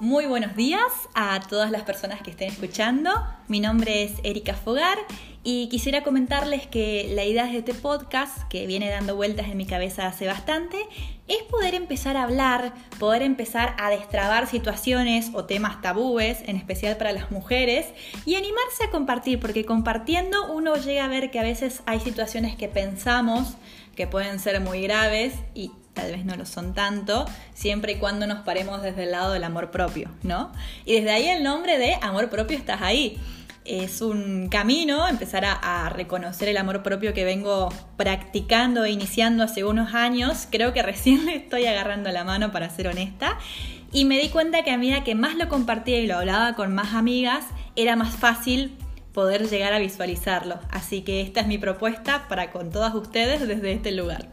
Muy buenos días a todas las personas que estén escuchando. Mi nombre es Erika Fogar y quisiera comentarles que la idea de este podcast, que viene dando vueltas en mi cabeza hace bastante, es poder empezar a hablar, poder empezar a destrabar situaciones o temas tabúes, en especial para las mujeres, y animarse a compartir, porque compartiendo uno llega a ver que a veces hay situaciones que pensamos que pueden ser muy graves y tal vez no lo son tanto, siempre y cuando nos paremos desde el lado del amor propio, ¿no? Y desde ahí el nombre de amor propio estás ahí. Es un camino empezar a, reconocer el amor propio que vengo practicando e iniciando hace unos años. Creo que recién le estoy agarrando la mano para ser honesta. Y me di cuenta que a medida que más lo compartía y lo hablaba con más amigas, era más fácil poder llegar a visualizarlo. Así que esta es mi propuesta para con todas ustedes desde este lugar.